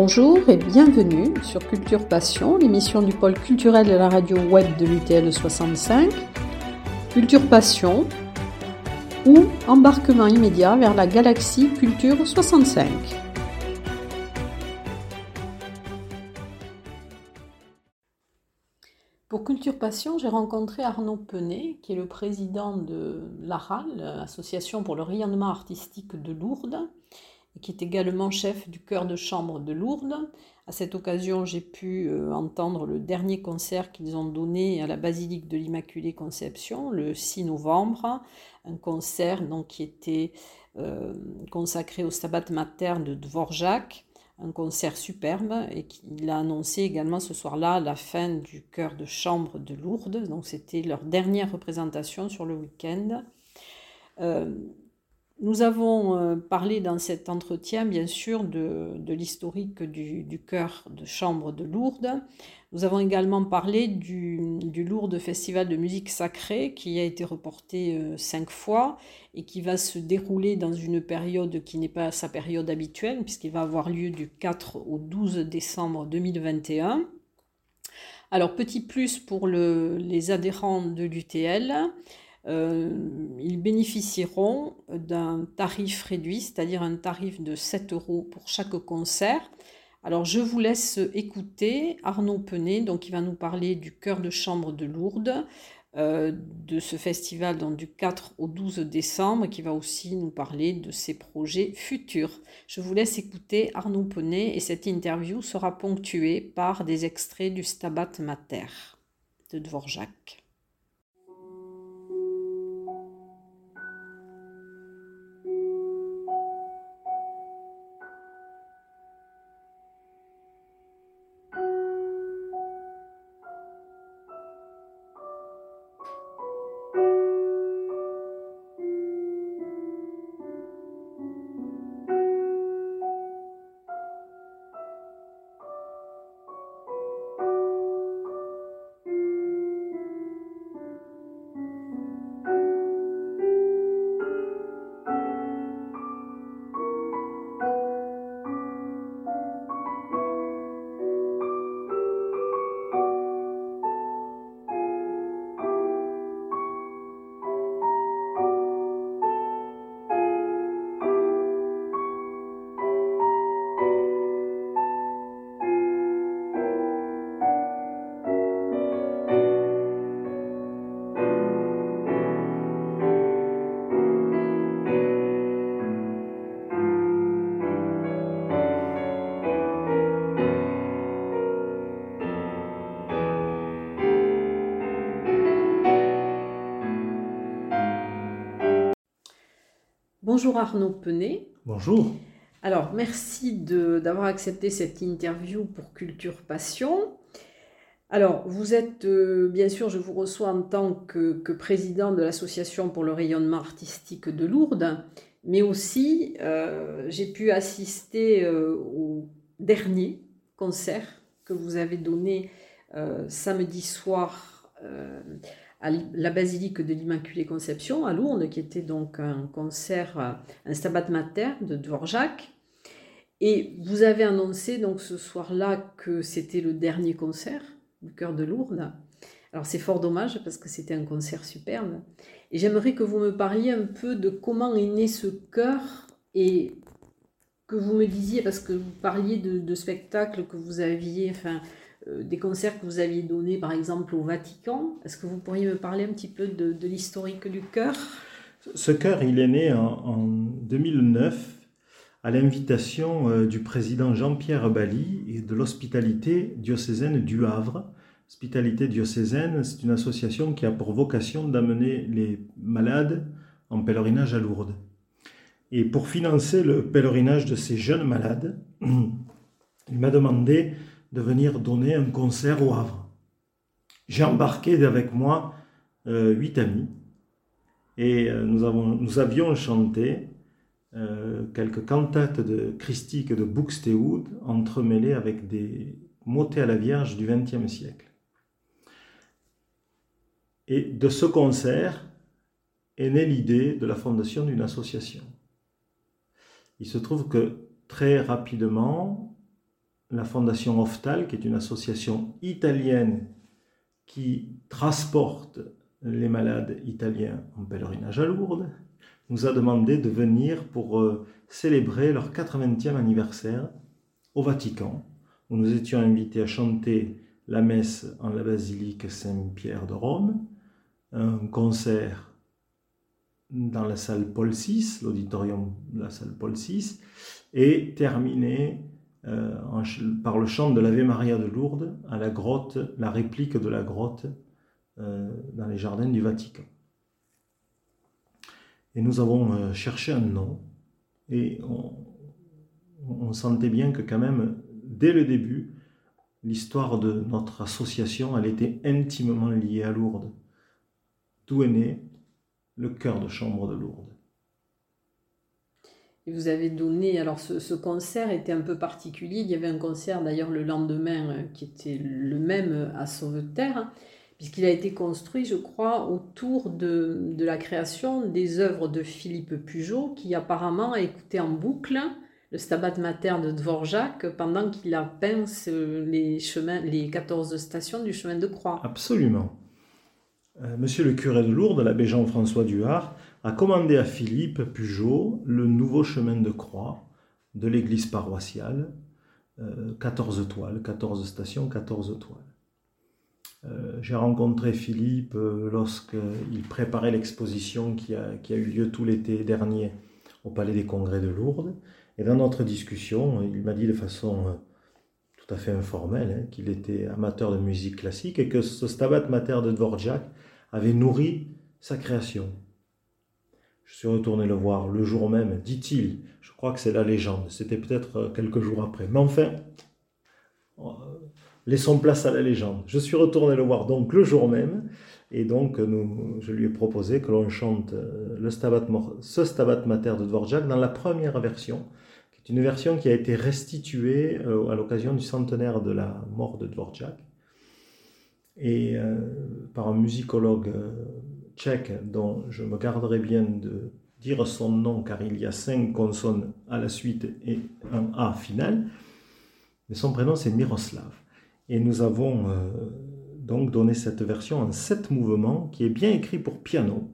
Bonjour et bienvenue sur Culture Passion, l'émission du pôle culturel de la radio web de l'UTL 65. Culture Passion ou embarquement immédiat vers la galaxie Culture 65. Pour Culture Passion, j'ai rencontré Arnaud Penet, qui est le président de l'ARAL, l'Association pour le rayonnement artistique de Lourdes, qui est également chef du chœur de chambre de Lourdes. À cette occasion, j'ai pu euh, entendre le dernier concert qu'ils ont donné à la basilique de l'Immaculée Conception le 6 novembre, un concert donc, qui était euh, consacré au Stabat Mater de Dvorak, un concert superbe et qu'il a annoncé également ce soir-là la fin du chœur de chambre de Lourdes. Donc c'était leur dernière représentation sur le week-end. Euh, nous avons euh, parlé dans cet entretien, bien sûr, de, l'historique du, chœur de chambre de Lourdes. Nous avons également parlé du, Lourdes Festival de musique sacrée qui a été reporté euh, cinq fois et qui va se dérouler dans une période qui n'est pas sa période habituelle, puisqu'il va avoir lieu du 4 au 12 décembre 2021. Alors, petit plus pour les adhérents de l'UTL. Euh, ils bénéficieront d'un tarif réduit, c'est-à-dire un tarif de 7 euros pour chaque concert. Alors je vous laisse écouter Arnaud Penet, donc il va nous parler du chœur de chambre de Lourdes, euh, de ce festival donc, du 4 au 12 décembre, qui va aussi nous parler de ses projets futurs. Je vous laisse écouter Arnaud Penet et cette interview sera ponctuée par des extraits du Stabat Mater de Dvorak. Bonjour Arnaud Penet. Bonjour. Alors, merci d'avoir accepté cette interview pour Culture Passion. Alors, vous êtes, euh, bien sûr, je vous reçois en tant que, président de l'Association pour le rayonnement artistique de Lourdes, mais aussi, euh, j'ai pu assister euh, au dernier concert que vous avez donné samedi soir à la basilique de l'Immaculée Conception à Lourdes, qui était donc un concert, un stabat mater de Dvorak. Et vous avez annoncé donc ce soir-là que c'était le dernier concert du cœur de Lourdes. Alors c'est fort dommage parce que c'était un concert superbe. Et j'aimerais que vous me parliez un peu de comment est né ce chœur et que vous me disiez, parce que vous parliez de, de spectacles que vous aviez, enfin, euh, des concerts que vous aviez donnés par exemple au Vatican. Est-ce que vous pourriez me parler un petit peu de, l'historique du chœur? Ce chœur, il est né en, 2009 à l'invitation euh, du président Jean-Pierre Bali et de l'hospitalité diocésaine du Havre. Hospitalité diocésaine, c'est une association qui a pour vocation d'amener les malades en pèlerinage à Lourdes. Et pour financer le pèlerinage de ces jeunes malades, il m'a demandé de venir donner un concert au Havre. J'ai embarqué avec moi euh, huit amis et euh, nous, avons, nous avions chanté euh, quelques cantates de christique de Buxtehude entremêlées avec des motets à la Vierge du XXe siècle. Et de ce concert est née l'idée de la fondation d'une association. Il se trouve que très rapidement, la fondation Oftal, qui est une association italienne qui transporte les malades italiens en pèlerinage à Lourdes, nous a demandé de venir pour euh, célébrer leur 80e anniversaire au Vatican, où nous étions invités à chanter la messe en la basilique Saint-Pierre de Rome, un concert dans la salle Paul VI, l'auditorium de la salle Paul VI, et terminé euh, par le chant de l'Ave Maria de Lourdes à la grotte, la réplique de la grotte euh, dans les jardins du Vatican. Et nous avons euh, cherché un nom et on, sentait bien que quand même, dès le début, l'histoire de notre association, elle était intimement liée à Lourdes. D'où est né le cœur de chambre de Lourdes. Vous avez donné, alors ce, ce, concert était un peu particulier, il y avait un concert d'ailleurs le lendemain euh, qui était le même à Sauveterre, puisqu'il a été construit, je crois, autour de, la création des œuvres de Philippe Pugeot, qui apparemment a écouté en boucle le Stabat Mater de Dvorak pendant qu'il a peint les, chemins, les 14 stations du chemin de croix. Absolument. Euh, monsieur le curé de Lourdes, l'abbé Jean-François Duhart, a commandé à Philippe Pugeot le nouveau chemin de croix de l'église paroissiale, 14 euh, toiles, 14 stations, 14 toiles. Euh, j'ai rencontré Philippe lorsqu'il préparait l'exposition qui a, qui a, eu lieu tout l'été dernier au Palais des Congrès de Lourdes. Et dans notre discussion, il m'a dit de façon tout à fait informelle hein, qu'il était amateur de musique classique et que ce Stabat Mater de Dvorak avait nourri sa création. Je suis retourné le voir le jour même, dit-il. Je crois que c'est la légende. C'était peut-être euh, quelques jours après. Mais enfin, euh, laissons place à la légende. Je suis retourné le voir donc le jour même. Et donc, je lui ai proposé que l'on chante euh, le Stabat, ce Stabat Mater de Dvorak dans la première version, qui est une version qui a été restituée à l'occasion du centenaire de la mort de Dvorak et par un musicologue tchèque dont je me garderai bien de dire son nom car il y a cinq consonnes à la suite et un A final. Mais son prénom c'est Miroslav. Et nous avons euh, donc donné cette version en sept mouvements qui est bien écrit pour piano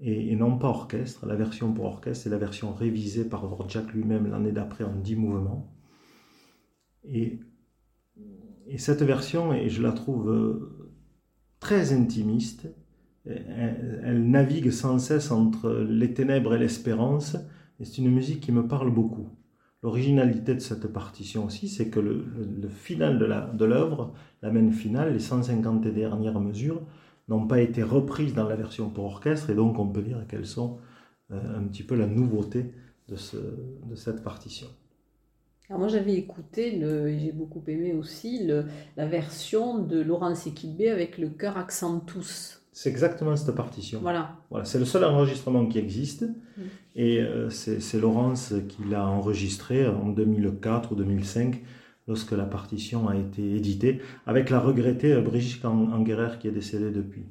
et, non pas orchestre. La version pour orchestre c'est la version révisée par Dvorak lui-même l'année d'après en dix mouvements. Et et cette version, et je la trouve euh, très intimiste, elle, navigue sans cesse entre les ténèbres et l'espérance, et c'est une musique qui me parle beaucoup. L'originalité de cette partition aussi, c'est que le, final de l'œuvre, la, main finale, les 150 dernières mesures, n'ont pas été reprises dans la version pour orchestre, et donc on peut dire qu'elles sont euh, un petit peu la nouveauté de, ce, de cette partition. Alors moi j'avais écouté, j'ai beaucoup aimé aussi, la version de Laurence Equibé avec le chœur Accentus. C'est exactement cette partition. Voilà. voilà c'est le seul enregistrement qui existe. Mm. Et euh, c'est Laurence qui l'a enregistré en 2004 ou 2005 lorsque la partition a été éditée, avec la regrettée Brigitte Anguerer qui est décédée depuis.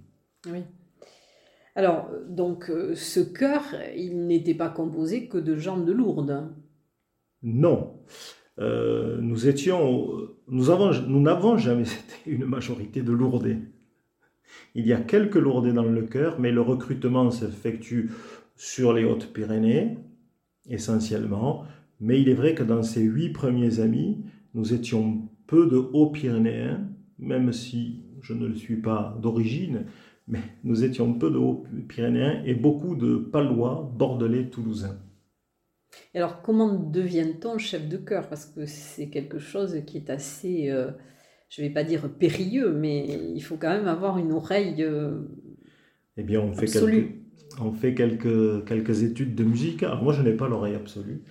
Oui. Alors, donc, euh, ce chœur, il n'était pas composé que de gens de Lourdes. Non. Euh, nous étions, nous avons, nous n'avons jamais été une majorité de lourdés. Il y a quelques lourdés dans le cœur, mais le recrutement s'effectue sur les Hautes-Pyrénées, essentiellement. Mais il est vrai que dans ces huit premiers amis, nous étions peu de Hauts-Pyrénéens, même si je ne le suis pas d'origine, mais nous étions peu de Hauts-Pyrénéens et beaucoup de Palois, Bordelais, Toulousains alors, comment devient-on chef de chœur? Parce que c'est quelque chose qui est assez, euh, je ne vais pas dire périlleux, mais il faut quand même avoir une oreille euh, Eh bien, on fait, quelques, on fait quelques, quelques études de musique. Alors, moi, je n'ai pas l'oreille absolue.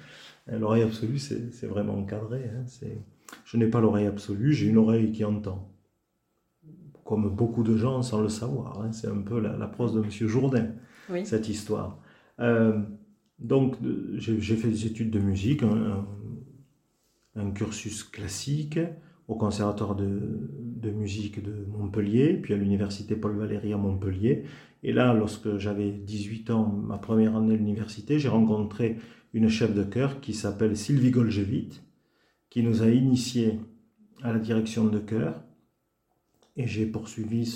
Euh, l'oreille absolue, c'est vraiment encadré. Hein. Je n'ai pas l'oreille absolue, j'ai une oreille qui entend. Comme beaucoup de gens sans le savoir. Hein. C'est un peu la, la, prose de M. Jourdain, cette histoire. Donc, j'ai fait des études de musique, un, cursus classique au conservatoire de, musique de Montpellier, puis à l'université Paul Valéry à Montpellier. Et là, lorsque j'avais 18 ans, ma première année à l'université, j'ai rencontré une chef de chœur qui s'appelle Sylvie Goljevit, qui nous a initiés à la direction de chœur. Et j'ai poursuivi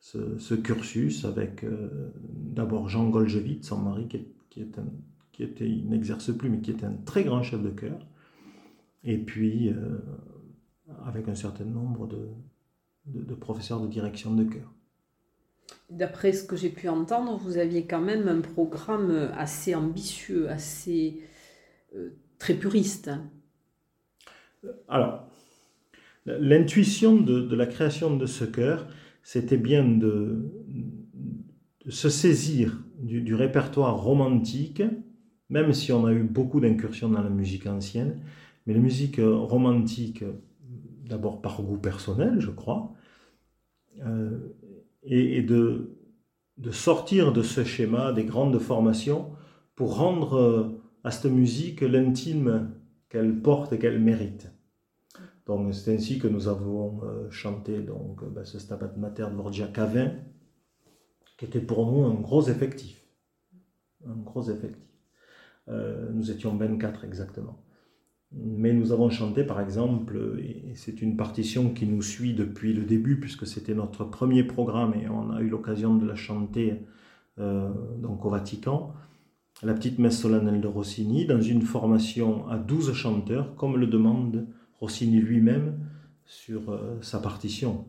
ce, cursus avec euh, d'abord Jean Goljevitz, son mari, qui, un, qui était, n'exerce plus, mais qui était un très grand chef de chœur. Et puis, euh, avec un certain nombre de, de, professeurs de direction de chœur. D'après ce que j'ai pu entendre, vous aviez quand même un programme assez ambitieux, assez euh, très puriste. Alors, l'intuition de, la création de ce chœur, c'était bien de, se saisir du, répertoire romantique, même si on a eu beaucoup d'incursions dans la musique ancienne, mais la musique romantique, d'abord par goût personnel, je crois, euh, et, de, de, sortir de ce schéma des grandes formations pour rendre euh, à cette musique l'intime qu'elle porte et qu'elle mérite. Donc c'est ainsi que nous avons euh, chanté donc, ben, ce Stabat Mater de Vorgia 20, qui était pour nous un gros effectif. Un gros effectif. nous étions 24 exactement. Mais nous avons chanté par exemple, et c'est une partition qui nous suit depuis le début, puisque c'était notre premier programme et on a eu l'occasion de la chanter euh, donc au Vatican, la petite messe solennelle de Rossini, dans une formation à 12 chanteurs, comme le demande Rossini lui-même sur euh, sa partition.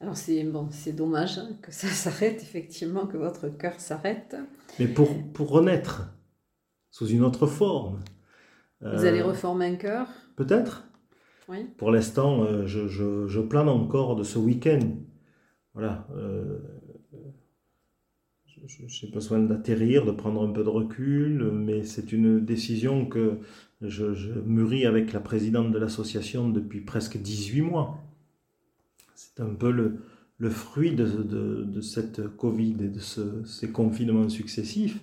Alors c'est bon, c'est dommage hein, que ça s'arrête, effectivement, que votre cœur s'arrête. Mais pour, pour renaître, sous une autre forme. Vous allez euh, reformer un cœur? Peut-être. Oui. Pour l'instant, euh, je, je, plane encore de ce week-end. Voilà. Euh, j'ai besoin d'atterrir, de prendre un peu de recul, mais c'est une décision que je, je, mûris avec la présidente de l'association depuis presque 18 mois. C'est un peu le, le fruit de, de, de, cette Covid et de ce, ces confinements successifs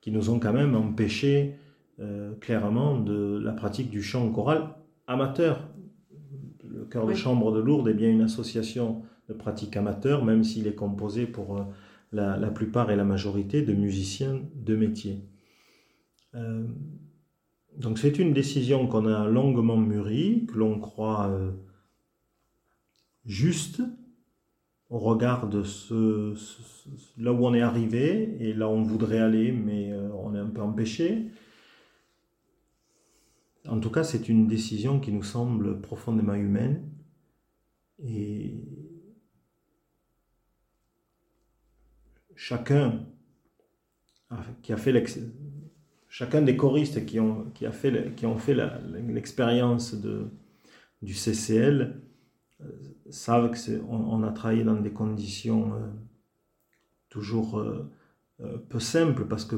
qui nous ont quand même empêché euh, clairement de la pratique du chant choral amateur. Le chœur de chambre de Lourdes est bien une association de pratique amateur, même s'il est composé pour euh, la, plupart et la majorité de musiciens de métier. Euh, donc c'est une décision qu'on a longuement mûrie, que l'on croit juste, au regard de ce, là où on est arrivé et là où on voudrait aller, mais euh, on est un peu empêché. En tout cas, c'est une décision qui nous semble profondément humaine et chacun qui a fait chacun des choristes qui ont, qui a fait, qui ont fait l'expérience du CCL savent qu'on on a travaillé dans des conditions euh, toujours euh, euh, peu simples parce que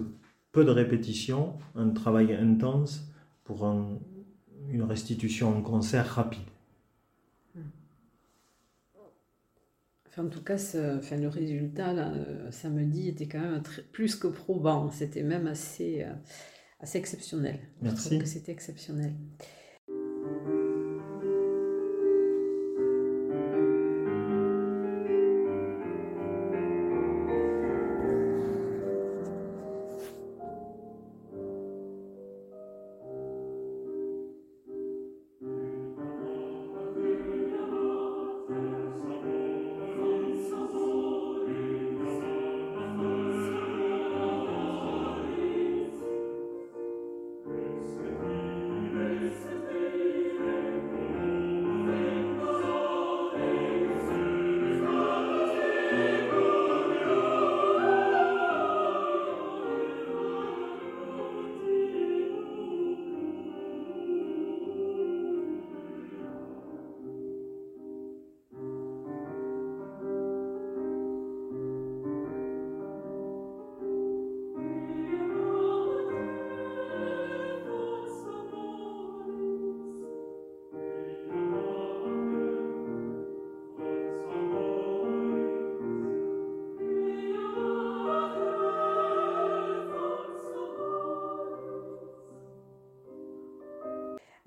peu de répétitions, un travail intense pour une restitution en concert rapide. en tout cas, enfin, le résultat là, samedi était quand même plus que probant. C'était même assez, assez exceptionnel. Merci. Je trouve que c'était exceptionnel.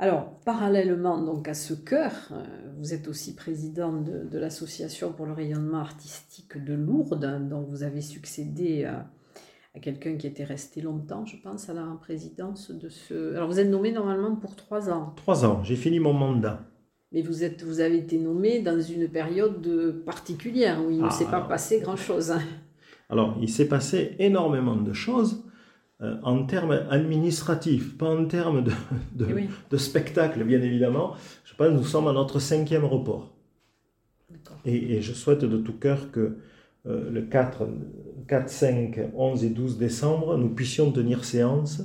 Alors, parallèlement donc à ce chœur, euh, vous êtes aussi président de, l'Association pour le rayonnement artistique de Lourdes, dont vous avez succédé à, à quelqu'un qui était resté longtemps, je pense, à la présidence de ce... Alors vous êtes nommé normalement pour trois ans. Trois ans, j'ai fini mon mandat. Mais vous, êtes, vous avez été nommé dans une période particulière où il ne ah, s'est pas passé grand-chose. Hein. Alors, il s'est passé énormément de choses euh, en termes administratifs, pas en termes de, de, spectacle, bien évidemment. Je pense que nous sommes à notre cinquième report. Et, et, je souhaite de tout cœur que euh, le 4, 4, 5, 11 et 12 décembre, nous puissions tenir séance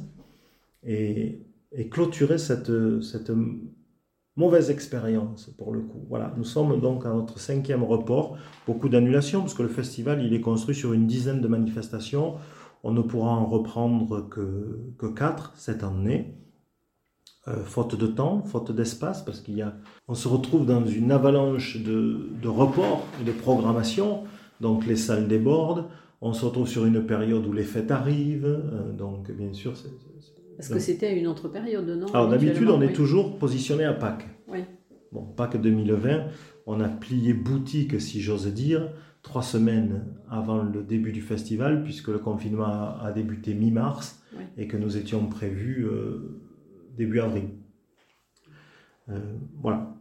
et, et clôturer cette, cette mauvaise expérience pour le coup. Voilà, nous sommes donc à notre cinquième report, beaucoup d'annulations parce que le festival il est construit sur une dizaine de manifestations. On ne pourra en reprendre que, que quatre cette année. Euh, faute de temps, faute d'espace, parce qu'il y a, on se retrouve dans une avalanche de, de reports et de programmation, donc les salles débordent, on se retrouve sur une période où les fêtes arrivent, euh, donc bien sûr c'est parce que c'était une autre période, non Alors d'habitude, on est toujours positionné à Pâques. Oui. Bon, Pâques 2020, on a plié boutique, si j'ose dire, trois semaines avant le début du festival, puisque le confinement a, débuté mi-mars et que nous étions prévus euh, début avril. Euh, voilà.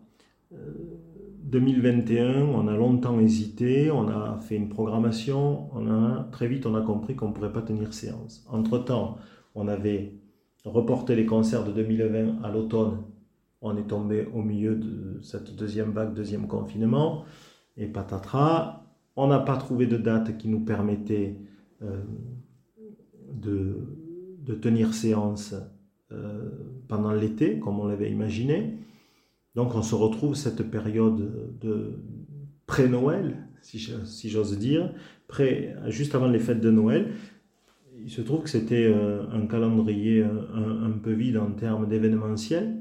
2021, euh, on a longtemps hésité, on a fait une programmation, on a, très vite on a compris qu'on ne pourrait pas tenir séance. Entre-temps, on avait reporter les concerts de 2020 à l'automne, on est tombé au milieu de cette deuxième vague, deuxième confinement, et patatras. On n'a pas trouvé de date qui nous permettait euh, de, tenir séance euh, pendant l'été, comme on l'avait imaginé. Donc on se retrouve cette période de pré-Noël, si j'ose dire, juste avant les fêtes de Noël, il se trouve que c'était euh, un calendrier euh, un, peu vide en termes d'événementiel.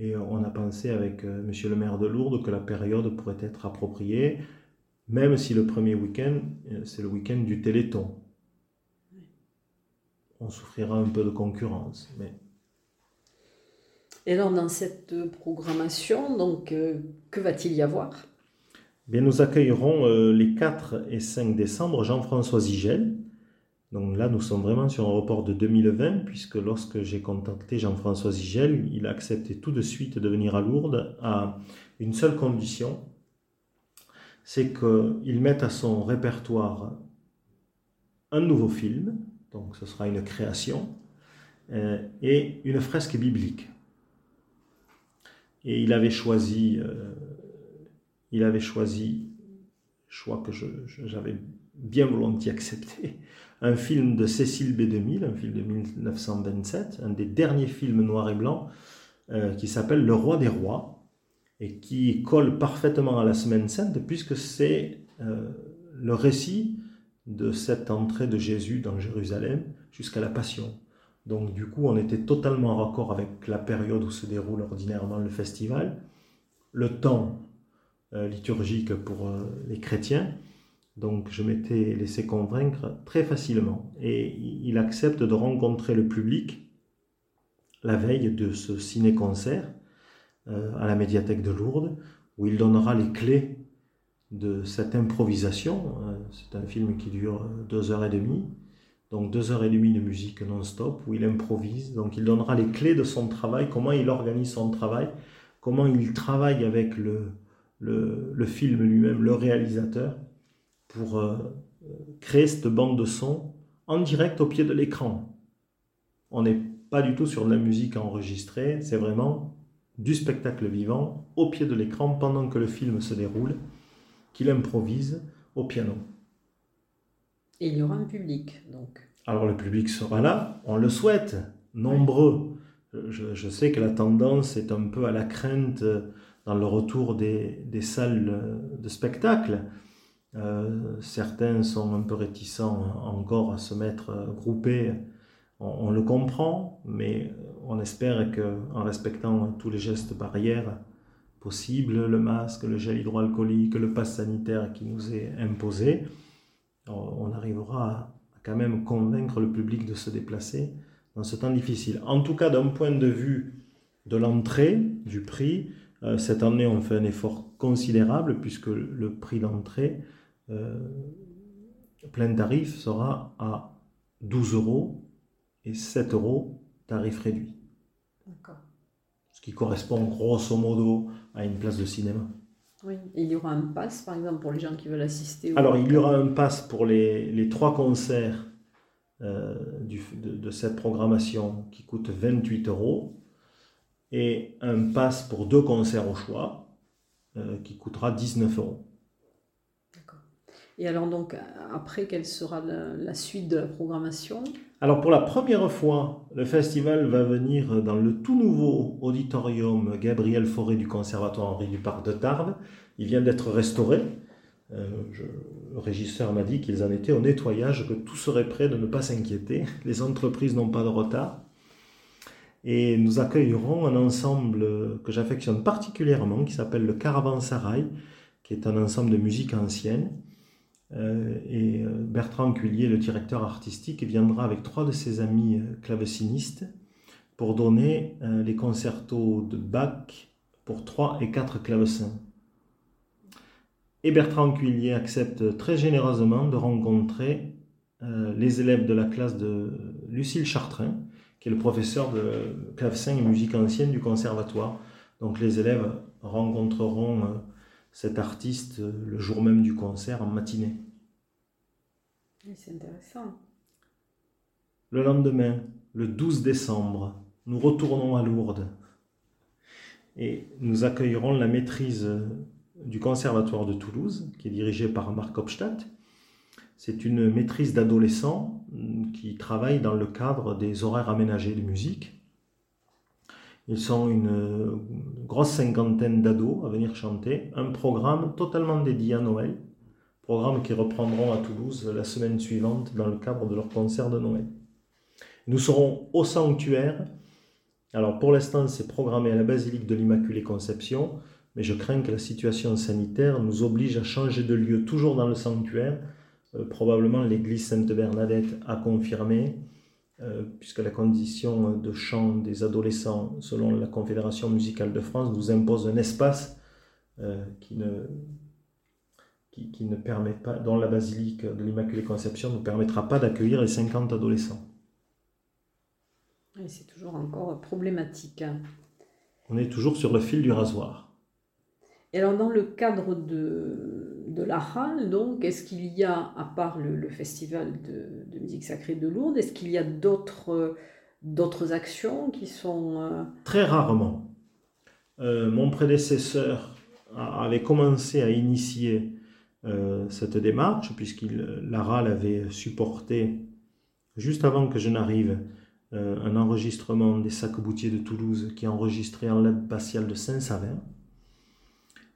Et on a pensé avec Monsieur le maire de Lourdes que la période pourrait être appropriée, même si le premier week-end, c'est le week-end du Téléthon. On souffrira un peu de concurrence. Mais... Et alors, dans cette programmation, donc, que va-t-il y avoir? Bien, Nous accueillerons les 4 et 5 décembre Jean-François Zigel, donc là, nous sommes vraiment sur un report de 2020, puisque lorsque j'ai contacté Jean-François Zigel, il a accepté tout de suite de venir à Lourdes à une seule condition, c'est qu'il mette à son répertoire un nouveau film, donc ce sera une création, euh, et une fresque biblique. Et il avait choisi, euh, il avait choisi, choix que j'avais bien volontiers accepté, un film de Cécile B2000, un film de 1927, un des derniers films noir et blanc, euh, qui s'appelle Le Roi des Rois, et qui colle parfaitement à la Semaine Sainte, puisque c'est euh, le récit de cette entrée de Jésus dans Jérusalem jusqu'à la Passion. Donc du coup, on était totalement en raccord avec la période où se déroule ordinairement le festival, le temps euh, liturgique pour les chrétiens, donc je m'étais laissé convaincre très facilement. Et il accepte de rencontrer le public la veille de ce ciné-concert euh, à la médiathèque de Lourdes, où il donnera les clés de cette improvisation. Euh, c'est un film qui dure deux heures et demie, donc deux heures et demie de musique non-stop, où il improvise. Donc il donnera les clés de son travail, comment il organise son travail, comment il travaille avec le, film lui-même, le réalisateur pour euh, créer cette bande de son en direct au pied de l'écran. On n'est pas du tout sur de la musique enregistrée, c'est vraiment du spectacle vivant au pied de l'écran pendant que le film se déroule, qu'il improvise au piano. Et il y aura un public, donc. Alors le public sera là, on le souhaite, nombreux. Je, je, sais que la tendance est un peu à la crainte dans le retour des, des salles de spectacle. Euh, certains sont un peu réticents encore à se mettre euh, groupés. On, le comprend, mais on espère qu'en respectant tous les gestes barrières possibles, le masque, le gel hydroalcoolique, le pass sanitaire qui nous est imposé, on arrivera à quand même convaincre le public de se déplacer dans ce temps difficile. En tout cas, d'un point de vue de l'entrée, du prix, euh, cette année on fait un effort considérable puisque le prix d'entrée euh, plein tarif sera à 12 euros et 7 euros tarif réduit. D'accord. Ce qui correspond grosso modo à une place de cinéma. Oui, et il y aura un pass par exemple pour les gens qui veulent assister au- Alors, il y aura un pass pour les, les trois concerts euh, du- de, de cette programmation qui coûte 28 euros et un pass pour deux concerts au choix euh, qui coûtera 19 euros. Et alors donc après, quelle sera la, suite de la programmation? Alors, pour la première fois, le festival va venir dans le tout nouveau auditorium Gabriel Fauré du Conservatoire Henri Duparc de Tarbes. Il vient d'être restauré. Euh, le régisseur m'a dit qu'ils en étaient au nettoyage, que tout serait prêt, de ne pas s'inquiéter. Les entreprises n'ont pas de retard. Et nous accueillerons un ensemble que j'affectionne particulièrement, qui s'appelle le Caravansarai, qui est un ensemble de musique ancienne. Euh, et euh, Bertrand Cuillier, le directeur artistique, viendra avec trois de ses amis euh, clavecinistes pour donner les concertos de Bach pour trois et quatre clavecins. Et Bertrand Cuillier accepte très généreusement de rencontrer les élèves de la classe de Lucille Chartrain, qui est le professeur de clavecin et musique ancienne du conservatoire. Donc les élèves rencontreront cet artiste le jour même du concert en matinée. C'est intéressant. Le lendemain, le 12 décembre, nous retournons à Lourdes et nous accueillerons la maîtrise du Conservatoire de Toulouse, qui est dirigée par Marc Hopstadt. C'est une maîtrise d'adolescents qui travaille dans le cadre des horaires aménagés de musique. Ils sont une grosse cinquantaine d'ados à venir chanter un programme totalement dédié à Noël, programme qu'ils reprendront à Toulouse la semaine suivante dans le cadre de leur concert de Noël. Nous serons au sanctuaire. Alors pour l'instant, c'est programmé à la basilique de l'Immaculée Conception, mais je crains que la situation sanitaire nous oblige à changer de lieu toujours dans le sanctuaire. Euh, probablement l'église Sainte-Bernadette a confirmé, euh, puisque la condition de chant des adolescents, selon la Confédération musicale de France, nous impose un espace euh, qui ne, qui, qui ne permet pas, dont la basilique de l'Immaculée Conception ne permettra pas d'accueillir les 50 adolescents. Et c'est toujours encore problématique. hein. On est toujours sur le fil du rasoir. Et alors dans le cadre de, de la donc, est-ce qu'il y a, à part le, le festival de, de musique sacrée de Lourdes, est-ce qu'il y a d'autres d'autres actions qui sont... euh, Très rarement. Euh, mon prédécesseur avait commencé à initier euh, cette démarche, puisqu'il Lara l'avait supporté juste avant que je n'arrive euh, un enregistrement des sacs-boutiers de Toulouse qui enregistrait en l'abbatiale de Saint-Savin.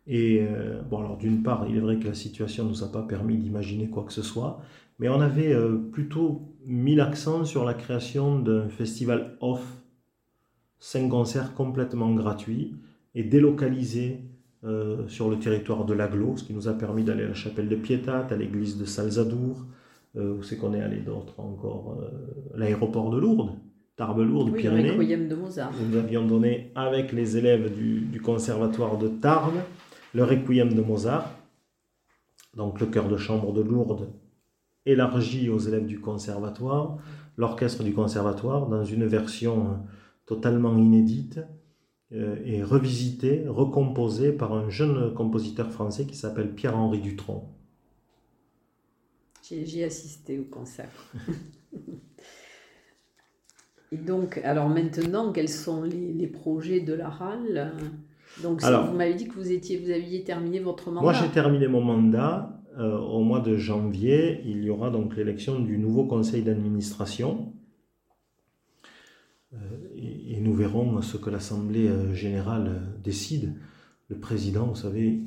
Et euh, bon, alors d'une part, il est vrai que la situation ne nous a pas permis d'imaginer quoi que ce soit, mais on avait plutôt mis l'accent sur la création d'un festival off, cinq concerts complètement gratuits et délocalisés euh, sur le territoire de l'Aglo, ce qui nous a permis d'aller à la chapelle de Pietat, à l'église de Salzadour, euh, où c'est qu'on est allé d'autres encore, euh, l'aéroport de Lourdes, Tarbes-Lourdes, oui, le Pyrénées requiem de Mozart. où nous avions donné avec les élèves du, du conservatoire de Tarbes le requiem de Mozart, donc le chœur de chambre de Lourdes élargi aux élèves du conservatoire, l'orchestre du conservatoire dans une version euh, totalement inédite euh, et revisitée, recomposée par un jeune compositeur français qui s'appelle Pierre-Henri Dutronc. J'ai assisté au concert. Et donc, alors maintenant, quels sont les, les projets de la halle Donc, Alors- vous m'avez dit que vous, étiez, vous aviez terminé votre mandat. Moi, j'ai terminé mon mandat. Euh, au mois de janvier, il y aura donc l'élection du nouveau conseil d'administration. Euh, et, nous verrons ce que l'Assemblée euh, générale euh, décide. Le président, vous savez,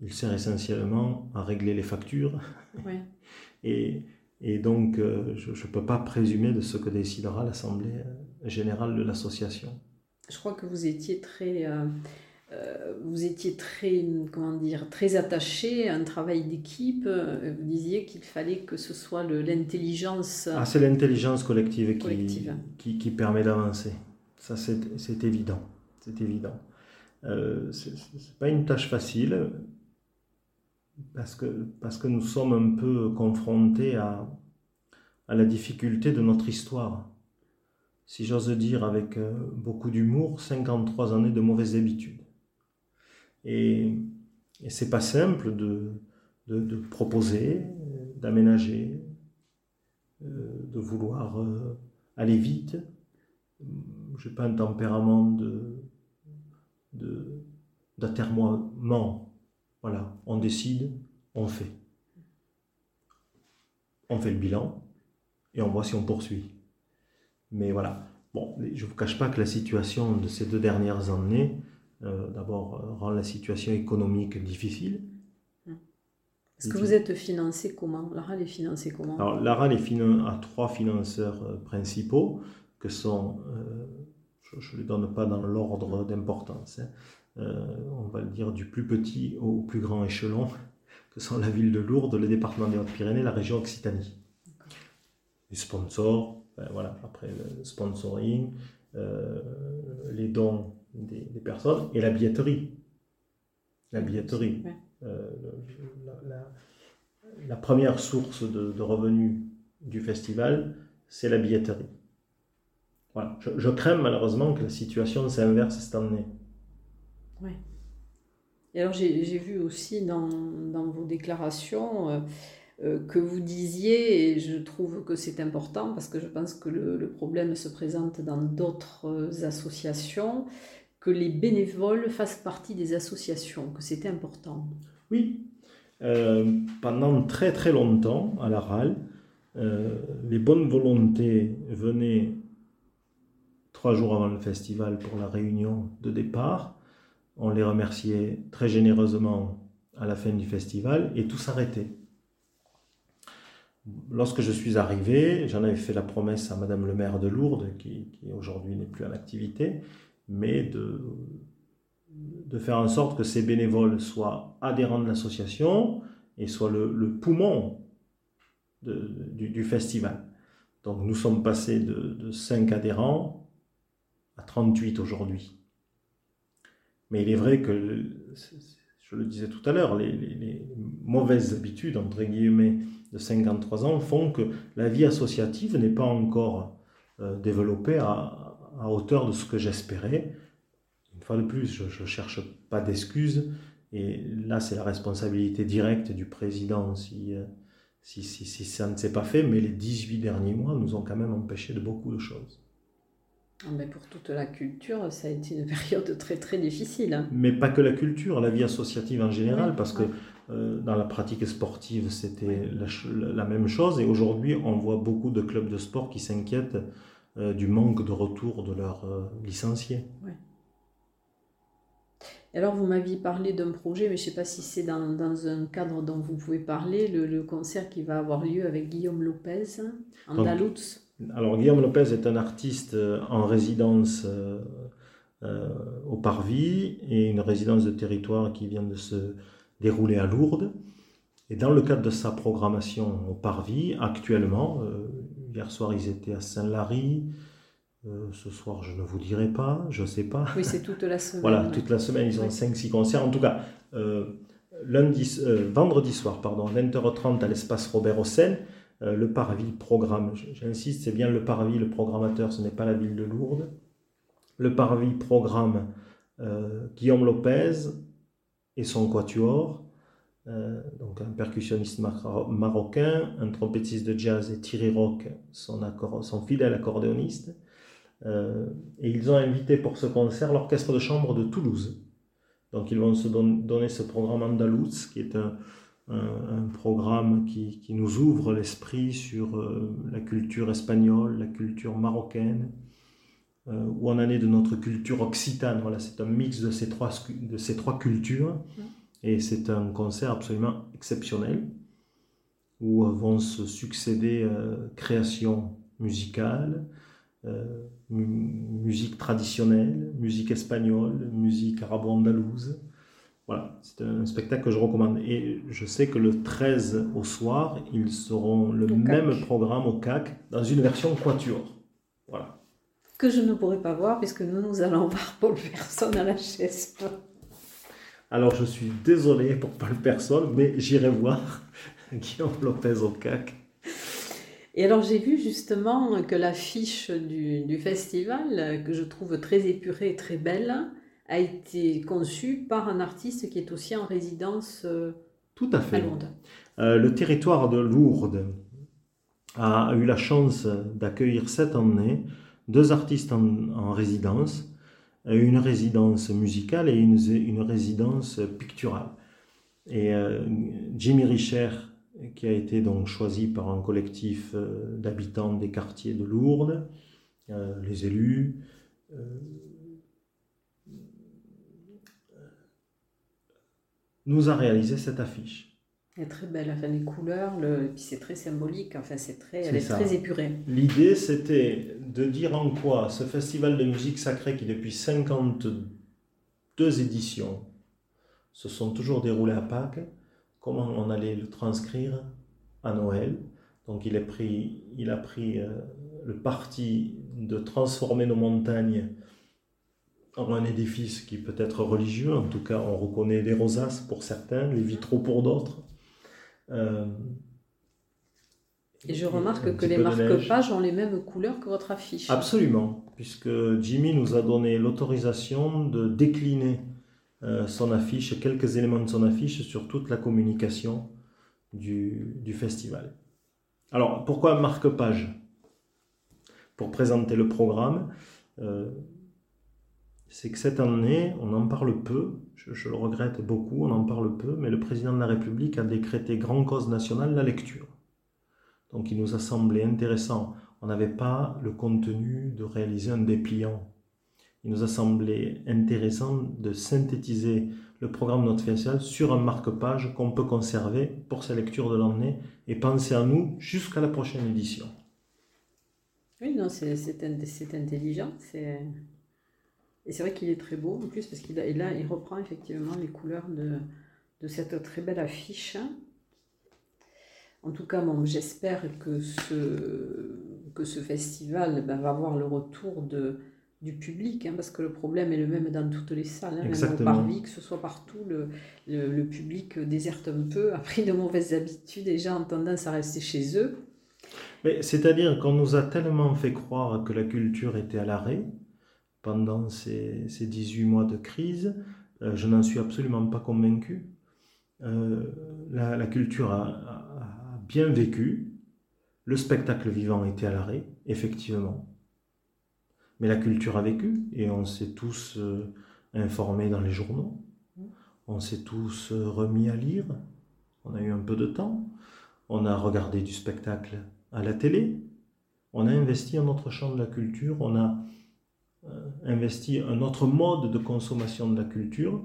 il sert essentiellement à régler les factures. Ouais. Et, et donc, je ne peux pas présumer de ce que décidera l'Assemblée générale de l'association. Je crois que vous étiez très, euh, vous étiez très, comment dire, très attaché à un travail d'équipe. Euh, Vous disiez qu'il fallait que ce soit l'intelligence. Ah, c'est l'intelligence collective qui, Collective. qui, qui permet d'avancer. Ça, c'est évident. C'est évident. Euh, c'est pas une tâche facile parce que, parce que nous sommes un peu confrontés à, à la difficulté de notre histoire. Si j'ose dire avec euh, beaucoup d'humour, 53 années de mauvaises habitudes. Et, c'est pas simple de, de, proposer, d'aménager, euh, de vouloir euh, aller vite. Je n'ai pas un tempérament de, d'atermoiement. Voilà, on décide, on fait. On fait le bilan et on voit si on poursuit. Mais voilà, bon, je ne vous cache pas que la situation de ces deux dernières années, euh, d'abord, euh, rend la situation économique difficile. Est-ce que vous êtes financé comment? L'ARAL est financé comment? Alors, l'ARAL a trois financeurs euh, principaux, que sont, je ne les donne pas dans l'ordre d'importance, hein, euh, on va le dire, du plus petit au plus grand échelon, que sont la ville de Lourdes, le département des Hautes-Pyrénées, la région Occitanie. Les sponsors, ben voilà, après le sponsoring, euh, les dons des, personnes et la billetterie. La billetterie. Euh, la, première source de, revenus du festival, c'est la billetterie. Voilà. Je, je, crains malheureusement que la situation s'inverse cette année. Oui. Et alors j'ai vu aussi dans, dans, vos déclarations euh, euh, que vous disiez, et je trouve que c'est important parce que je pense que le, le problème se présente dans d'autres associations, que les bénévoles fassent partie des associations, que c'était important. Oui, euh, pendant très très longtemps à la RAL, les bonnes volontés venaient trois jours avant le festival pour la réunion de départ on les remerciait très généreusement à la fin du festival et tout s'arrêtait. Lorsque je suis arrivé, j'en avais fait la promesse à Madame le maire de Lourdes, qui, aujourd'hui n'est plus en activité, mais de, de faire en sorte que ces bénévoles soient adhérents de l'association et soient le, poumon du, festival. Donc nous sommes passés de, de 5 adhérents à 38 aujourd'hui. Mais il est vrai que, je le disais tout à l'heure, les, mauvaises habitudes, entre guillemets, de 53 ans font que la vie associative n'est pas encore euh, développée à, hauteur de ce que j'espérais. Une fois de plus, je ne cherche pas d'excuses. Et là, c'est la responsabilité directe du président si, euh, si, si, si ça ne s'est pas fait. Mais les 18 derniers mois nous ont quand même empêché de beaucoup de choses. Ah, mais pour toute la culture, ça a été une période très très difficile. Hein. Mais pas que la culture, la vie associative en général, parce que euh, dans la pratique sportive, c'était la, même chose. Et aujourd'hui, on voit beaucoup de clubs de sport qui s'inquiètent euh, du manque de retour de leurs euh, licenciés. Alors, vous m'aviez parlé d'un projet, mais je ne sais pas si c'est dans, dans, un cadre dont vous pouvez parler, le, concert qui va avoir lieu avec Guillaume Lopez, en alors Guillaume Lopez est un artiste euh, en résidence euh, au Parvis et une résidence de territoire qui vient de se dérouler à Lourdes. Et dans le cadre de sa programmation au Parvis, actuellement, hier soir ils étaient à Saint-Lary, ce soir je ne vous dirai pas, je ne sais pas. Oui, c'est toute la semaine. voilà, toute la semaine ils ont 5-6 concerts. En tout cas, lundi, vendredi soir, pardon, 20h30 à l'espace Robert Hossein. Euh, le parvis programme. J'insiste, c'est bien le parvis, le programmateur, ce n'est pas la ville de Lourdes. Le parvis programme euh, Guillaume Lopez et son quatuor, euh, donc un percussionniste marocain, un trompettiste de jazz et Thierry Rock, son, fidèle accordéoniste. et ils ont invité pour ce concert l'orchestre de chambre de Toulouse. Donc ils vont se donner ce programme andalous, qui est un, programme qui, qui, nous ouvre l'esprit sur euh, la culture espagnole, la culture marocaine, euh, où on en est de notre culture occitane. Voilà, c'est un mix de ces trois, de ces trois cultures. Et c'est un concert absolument exceptionnel, où vont se succéder euh, créations musicales, musique traditionnelle, musique espagnole, musique arabo-andalouse, voilà, c'est un spectacle que je recommande. Et je sais que le 13 au soir, ils seront le même programme au CAC dans une version quatuor. Voilà. Que je ne pourrai pas voir puisque nous, nous allons voir Paul Personne à la chaise. Alors je suis désolé pour Paul Personne, mais j'irai voir Guillaume Lopez au CAC. Et alors j'ai vu justement que l'affiche du, du, festival, que je trouve très épurée et très belle, a été conçue par un artiste qui est aussi en résidence euh, Tout à, fait. Euh, le territoire de Lourdes a eu la chance d'accueillir cette année deux artistes en, résidence, une résidence musicale et une, une résidence picturale. Et euh, Jimmy Richer, qui a été donc choisi par un collectif euh, d'habitants des quartiers de Lourdes, euh, les élus, nous a réalisé cette affiche. Elle est très belle, enfin, les couleurs, le... puis c'est très symbolique, enfin, c'est très, elle est, très épurée. L'idée, c'était de dire en quoi ce festival de musique sacrée qui, depuis 52 éditions, se sont toujours déroulés à Pâques, comment on allait le transcrire à Noël. Donc il a pris, il a pris euh, le parti de transformer nos montagnes en un édifice qui peut être religieux, en tout cas on reconnaît les rosaces pour certains, les vitraux pour d'autres. Euh, et je remarque que les marque-pages ont les mêmes couleurs que votre affiche. Absolument, puisque Jimmy nous a donné l'autorisation de décliner euh, son affiche, quelques éléments de son affiche sur toute la communication du, du festival. Alors, pourquoi marque-page Pour présenter le programme, euh, c'est que cette année, on en parle peu, je, le regrette beaucoup, on en parle peu, mais le président de la République a décrété grand cause nationale la lecture. Donc il nous a semblé intéressant. On n'avait pas le contenu de réaliser un dépliant. Il nous a semblé intéressant de synthétiser le programme de notre sur un marque-page qu'on peut conserver pour sa lecture de l'année et penser à nous jusqu'à la prochaine édition. Oui, non, c'est intelligent. C'est et c'est vrai qu'il est très beau en plus parce qu'il là, il reprend effectivement les couleurs de, de cette très belle affiche. En tout cas, bon, j'espère que ce, que ce festival ben, va avoir le retour de, du public, hein, parce que le problème est le même dans toutes les salles, hein, même au Parvis, que ce soit partout, le, le, le, public déserte un peu, a pris de mauvaises habitudes et gens ont tendance à rester chez eux. Mais c'est-à-dire qu'on nous a tellement fait croire que la culture était à l'arrêt, pendant ces, ces 18 mois de crise. Euh, je n'en suis absolument pas convaincu. Euh, la, culture a, bien vécu. Le spectacle vivant était à l'arrêt, effectivement. Mais la culture a vécu et on s'est tous euh, informés dans les journaux. On s'est tous remis à lire. On a eu un peu de temps. On a regardé du spectacle à la télé. On a investi en notre champ de la culture. On a investi un autre mode de consommation de la culture.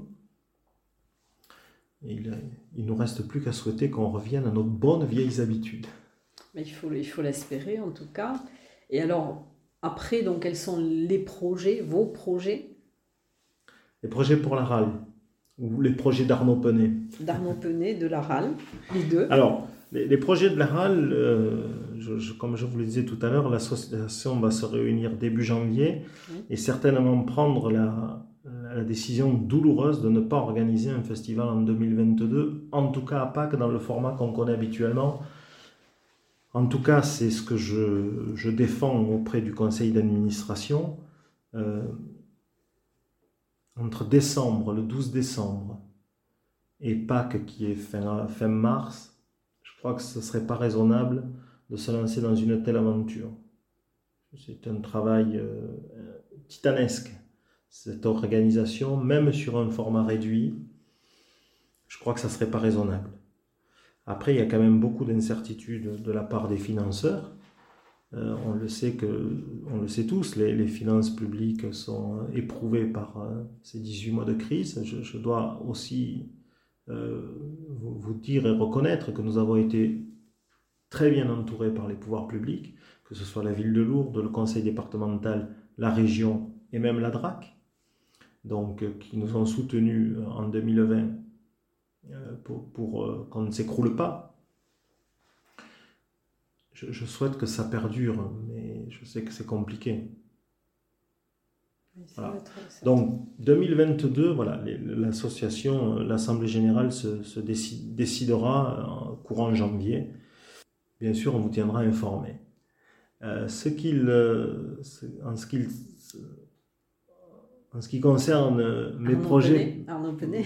il ne nous reste plus qu'à souhaiter qu'on revienne à nos bonnes vieilles habitudes. Mais il faut il faut l'espérer en tout cas. Et alors après donc quels sont les projets, vos projets? Les projets pour la RAL ou les projets d'Arnaud Penet D'Arnaud Penet, de la RAL, les deux. Alors les, projets de la RAL, euh, comme je vous le disais tout à l'heure, l'association va se réunir début janvier et certainement prendre la, la, décision douloureuse de ne pas organiser un festival en 2022, en tout cas à Pâques, dans le format qu'on connaît habituellement. En tout cas, c'est ce que je, je, défends auprès du conseil d'administration. Euh, entre décembre, le 12 décembre, et Pâques qui est fin, fin mars, je crois que ce ne serait pas raisonnable de se lancer dans une telle aventure. C'est un travail euh, titanesque, cette organisation, même sur un format réduit. Je crois que ça ne serait pas raisonnable. Après, il y a quand même beaucoup d'incertitudes de la part des financeurs. Euh, on le sait que, on le sait tous, les, finances publiques sont éprouvées par euh, ces 18 mois de crise. Je, je dois aussi euh, vous dire et reconnaître que nous avons été très bien entourés par les pouvoirs publics, que ce soit la ville de Lourdes, le conseil départemental, la région et même la DRAC, donc euh, qui nous ont soutenus euh, en 2020 pour, pour qu'on ne s'écroule pas. Je, je souhaite que ça perdure, mais je sais que c'est compliqué. Donc 2022, voilà, l'association, euh, l'Assemblée générale se, décidera en courant janvier. Bien sûr, on vous tiendra informé. Euh, ce qu'il, euh, en, ce en ce qui concerne mes projets,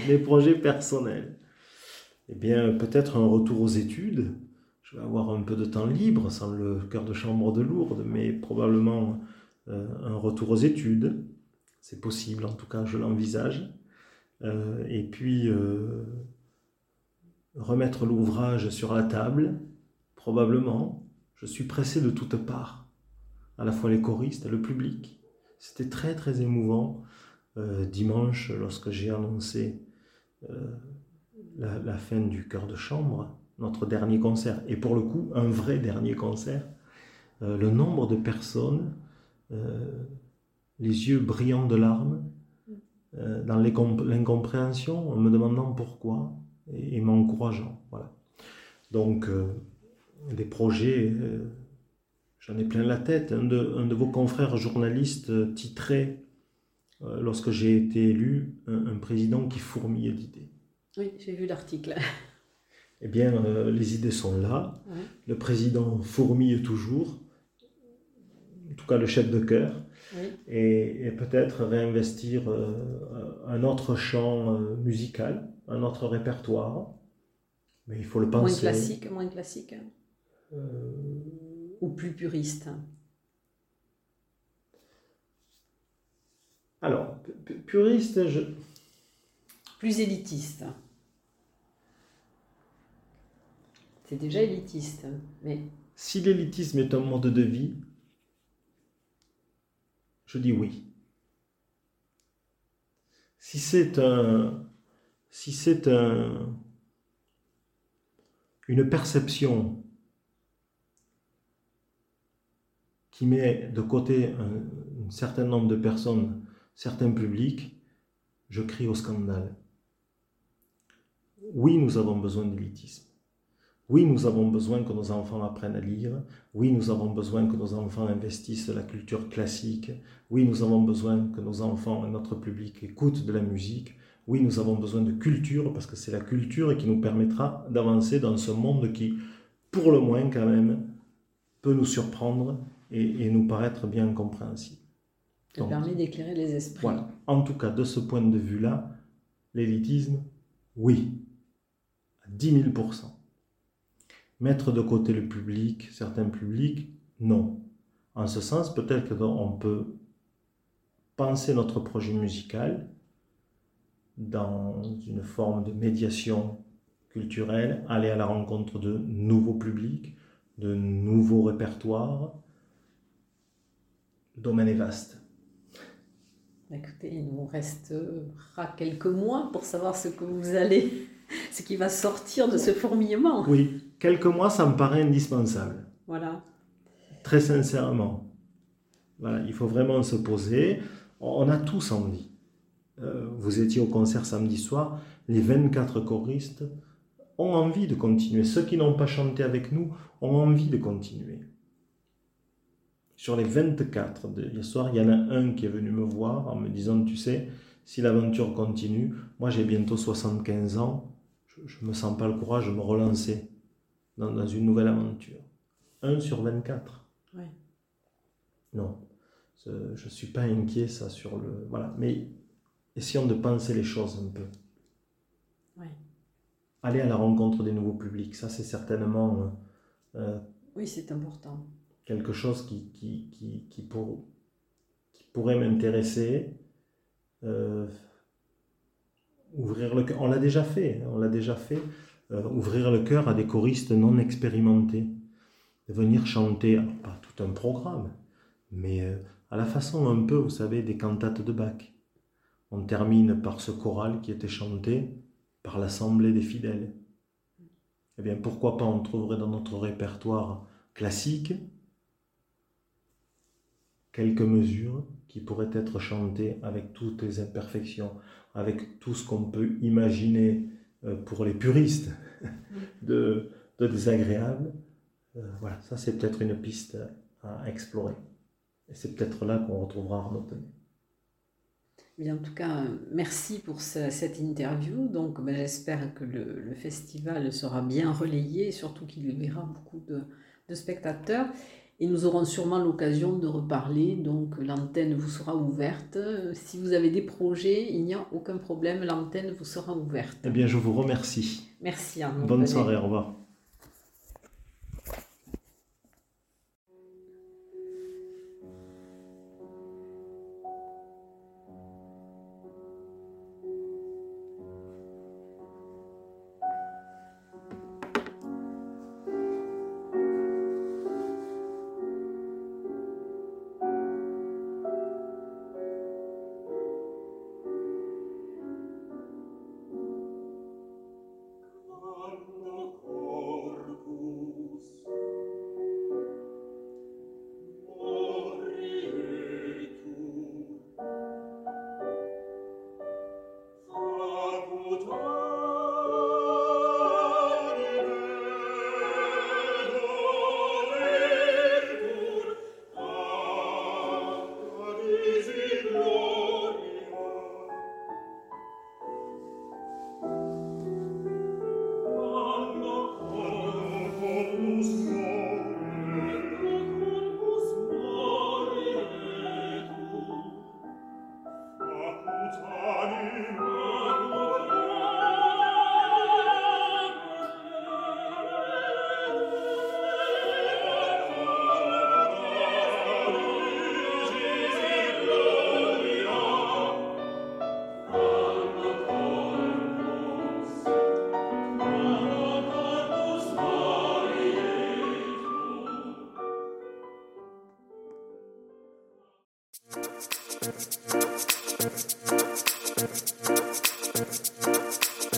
mes projets personnels, eh bien, peut-être un retour aux études. Je vais avoir un peu de temps libre, sans le cœur de chambre de Lourdes, mais probablement euh, un retour aux études. C'est possible, en tout cas, je l'envisage. et puis, remettre l'ouvrage sur la table, probablement. Je suis pressé de toutes parts, à la fois les choristes et le public. C'était très très émouvant euh, dimanche lorsque j'ai annoncé euh, la, fin du chœur de chambre, notre dernier concert, et pour le coup un vrai dernier concert. Euh, le nombre de personnes, les yeux brillants de larmes, dans l'incompréhension, en me demandant pourquoi, et, m'encourageant. Voilà. Donc, des projets, euh, j'en ai plein la tête. Un de, un de vos confrères journalistes titrait, euh, lorsque j'ai été élu, un, président qui fourmille d'idées. Oui, j'ai vu l'article. Eh bien, les idées sont là. Le président fourmille toujours, en tout cas le chef de cœur. Et, et peut-être réinvestir un autre champ musical un autre répertoire. Mais il faut le penser. Moins classique, moins classique. Euh, Ou plus puriste. Alors, puriste, je... Plus élitiste. C'est déjà élitiste, mais... Si l'élitisme est un mode de vie, je dis oui. Si c'est un, si c'est une perception qui met de côté un, certain nombre de personnes, certains publics, je crie au scandale. Oui, nous avons besoin d'élitisme. Oui, nous avons besoin que nos enfants apprennent à lire. Oui, nous avons besoin que nos enfants investissent la culture classique. Oui, nous avons besoin que nos enfants et notre public écoutent de la musique. Oui, nous avons besoin de culture parce que c'est la culture qui nous permettra d'avancer dans ce monde qui, pour le moins quand même, peut nous surprendre et, nous paraître bien compréhensible. Ça permet d'éclairer les esprits. Voilà. En tout cas, de ce point de vue-là, l'élitisme, oui, à 10 000 Mettre de côté le public, certains publics, non. En ce sens, peut-être qu'on peut penser notre projet musical dans une forme de médiation culturelle, aller à la rencontre de nouveaux publics, de nouveaux répertoires. Le domaine est vaste. Écoutez, il nous restera quelques mois pour savoir ce que vous allez, ce qui va sortir de ce fourmillement. Oui, quelques mois, ça me paraît indispensable. Voilà. Très sincèrement. Voilà, il faut vraiment se poser. On a tous envie. Euh, vous étiez au concert samedi soir, les 24 choristes ont envie de continuer. Ceux qui n'ont pas chanté avec nous ont envie de continuer. Sur les 24 de hier soir, il y en a un qui est venu me voir en me disant, tu sais, si l'aventure continue, moi j'ai bientôt 75 ans, je ne me sens pas le courage de me relancer dans, dans une nouvelle aventure. Un sur 24. Oui. Non, je ne suis pas inquiet ça sur le... Voilà, mais essayons de penser les choses un peu. Aller à la rencontre des nouveaux publics, ça c'est certainement... Euh, euh, oui, c'est important. Quelque chose qui, qui, qui, qui, pour, qui pourrait m'intéresser. Euh, ouvrir le on l'a déjà fait, on l'a déjà fait. ouvrir le cœur à des choristes non expérimentés. De venir chanter, pas tout un programme, mais à la façon un peu, vous savez, des cantates de Bach on termine par ce choral qui était chanté par l'assemblée des fidèles. Eh bien, pourquoi pas on trouverait dans notre répertoire classique quelques mesures qui pourraient être chantées avec toutes les imperfections, avec tout ce qu'on peut imaginer euh, pour les puristes de, désagréable. Euh, voilà, ça c'est peut-être une piste à explorer. Et c'est peut-être là qu'on retrouvera Arnaud en tout cas, merci pour cette interview. Donc, ben, j'espère que le, festival sera bien relayé surtout qu'il verra beaucoup de, de, spectateurs. Et nous aurons sûrement l'occasion de reparler. Donc, l'antenne vous sera ouverte. Si vous avez des projets, il n'y a aucun problème. L'antenne vous sera ouverte. Eh bien, je vous remercie. Merci. Bonne soirée. Au revoir.